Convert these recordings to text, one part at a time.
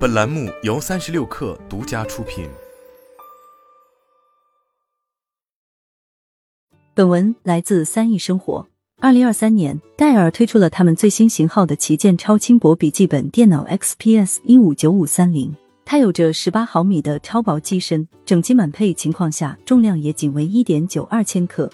本栏目由三十六氪独家出品。本文来自三亿生活。二零二三年，戴尔推出了他们最新型号的旗舰超轻薄笔记本电脑 XPS 一五九五三零。它有着十八毫米的超薄机身，整机满配情况下，重量也仅为一点九二千克。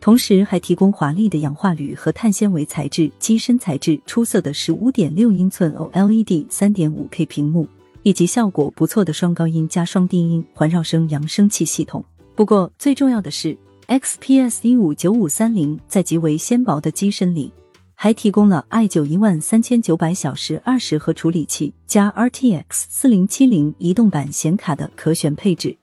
同时还提供华丽的氧化铝和碳纤维材质机身材质，出色的十五点六英寸 OLED 三点五 K 屏幕，以及效果不错的双高音加双低音环绕声扬声器系统。不过最重要的是，XPS 一五九五三零在极为纤薄的机身里，还提供了 i 九一万三千九百小时二十核处理器加 RTX 四零七零移动版显卡的可选配置。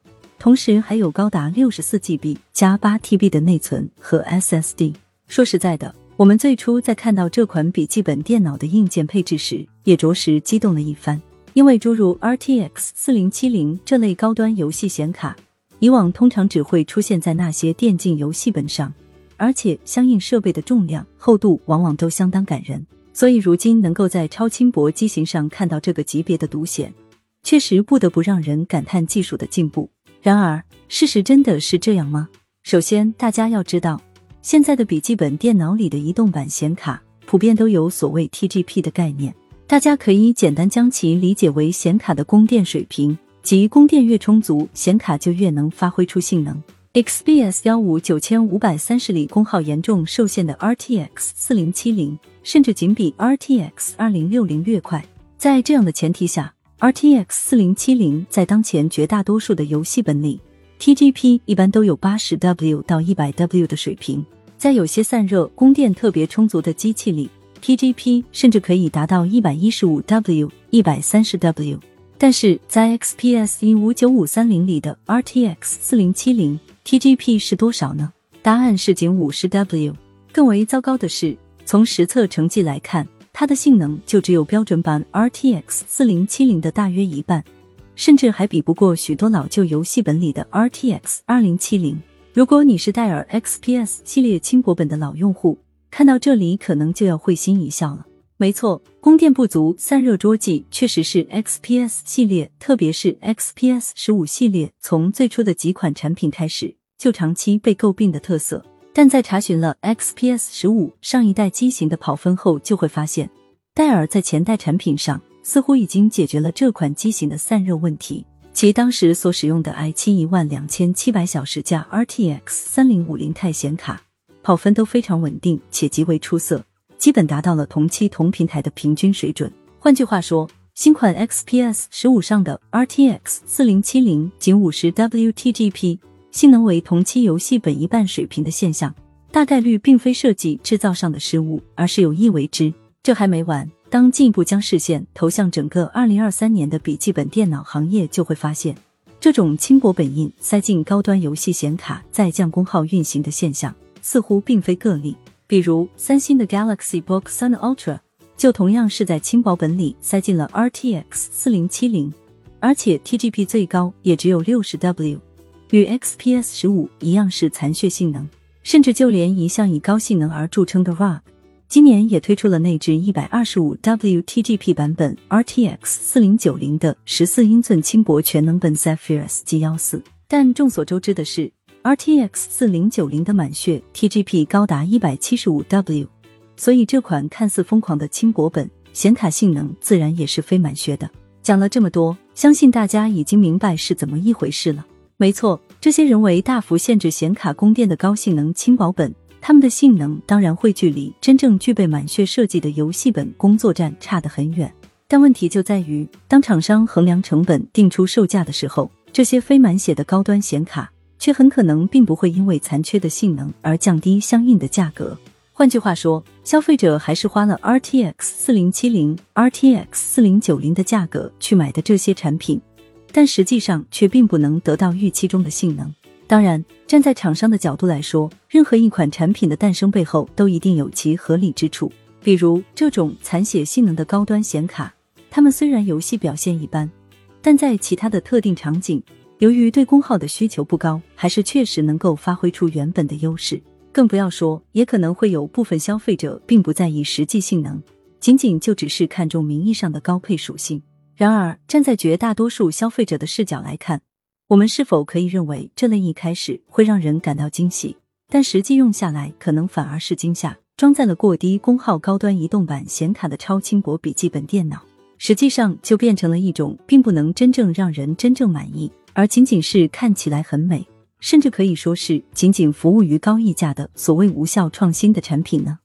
同时还有高达六十四 GB 加八 TB 的内存和 SSD。说实在的，我们最初在看到这款笔记本电脑的硬件配置时，也着实激动了一番。因为诸如 RTX 四零七零这类高端游戏显卡，以往通常只会出现在那些电竞游戏本上，而且相应设备的重量、厚度往往都相当感人。所以如今能够在超轻薄机型上看到这个级别的独显，确实不得不让人感叹技术的进步。然而，事实真的是这样吗？首先，大家要知道，现在的笔记本电脑里的移动版显卡普遍都有所谓 TGP 的概念，大家可以简单将其理解为显卡的供电水平，即供电越充足，显卡就越能发挥出性能。XPS 幺五九千五百三十里功耗严重受限的 RTX 四零七零，甚至仅比 RTX 二零六零略快。在这样的前提下，RTX 四零七零在当前绝大多数的游戏本里，TGP 一般都有八十 W 到一百 W 的水平，在有些散热、供电特别充足的机器里，TGP 甚至可以达到一百一十五 W、一百三十 W。但是在 XPS 一五九五三零里的 RTX 四零七零，TGP 是多少呢？答案是仅五十 W。更为糟糕的是，从实测成绩来看。它的性能就只有标准版 RTX 四零七零的大约一半，甚至还比不过许多老旧游戏本里的 RTX 二零七零。如果你是戴尔 XPS 系列轻薄本的老用户，看到这里可能就要会心一笑了。没错，供电不足、散热捉急，确实是 XPS 系列，特别是 XPS 十五系列从最初的几款产品开始就长期被诟病的特色。但在查询了 XPS 十五上一代机型的跑分后，就会发现，戴尔在前代产品上似乎已经解决了这款机型的散热问题。其当时所使用的 i 七一万两千七百小时加 RTX 三零五零钛显卡，跑分都非常稳定且极为出色，基本达到了同期同平台的平均水准。换句话说，新款 XPS 十五上的 RTX 四零七零仅五十 WTGP。性能为同期游戏本一半水平的现象，大概率并非设计制造上的失误，而是有意为之。这还没完，当进一步将视线投向整个二零二三年的笔记本电脑行业，就会发现，这种轻薄本印塞进高端游戏显卡再降功耗运行的现象，似乎并非个例。比如三星的 Galaxy Book 3 Ultra 就同样是在轻薄本里塞进了 RTX 四零七零，而且 TGP 最高也只有六十 W。与 XPS 十五一样是残血性能，甚至就连一向以高性能而著称的 ROG，今年也推出了内置一百二十五 WTGP 版本 RTX 四零九零的十四英寸轻薄全能本 Zephyrus G 幺四。但众所周知的是，RTX 四零九零的满血 TGP 高达一百七十五 W，所以这款看似疯狂的轻薄本显卡性能自然也是非满血的。讲了这么多，相信大家已经明白是怎么一回事了。没错，这些人为大幅限制显卡供电的高性能轻薄本，它们的性能当然会距离真正具备满血设计的游戏本工作站差得很远。但问题就在于，当厂商衡量成本定出售价的时候，这些非满血的高端显卡却很可能并不会因为残缺的性能而降低相应的价格。换句话说，消费者还是花了 RTX 四零七零、RTX 四零九零的价格去买的这些产品。但实际上却并不能得到预期中的性能。当然，站在厂商的角度来说，任何一款产品的诞生背后都一定有其合理之处。比如这种残血性能的高端显卡，它们虽然游戏表现一般，但在其他的特定场景，由于对功耗的需求不高，还是确实能够发挥出原本的优势。更不要说，也可能会有部分消费者并不在意实际性能，仅仅就只是看重名义上的高配属性。然而，站在绝大多数消费者的视角来看，我们是否可以认为这类一开始会让人感到惊喜，但实际用下来可能反而是惊吓？装载了过低功耗高端移动版显卡的超轻薄笔记本电脑，实际上就变成了一种并不能真正让人真正满意，而仅仅是看起来很美，甚至可以说是仅仅服务于高溢价的所谓无效创新的产品呢？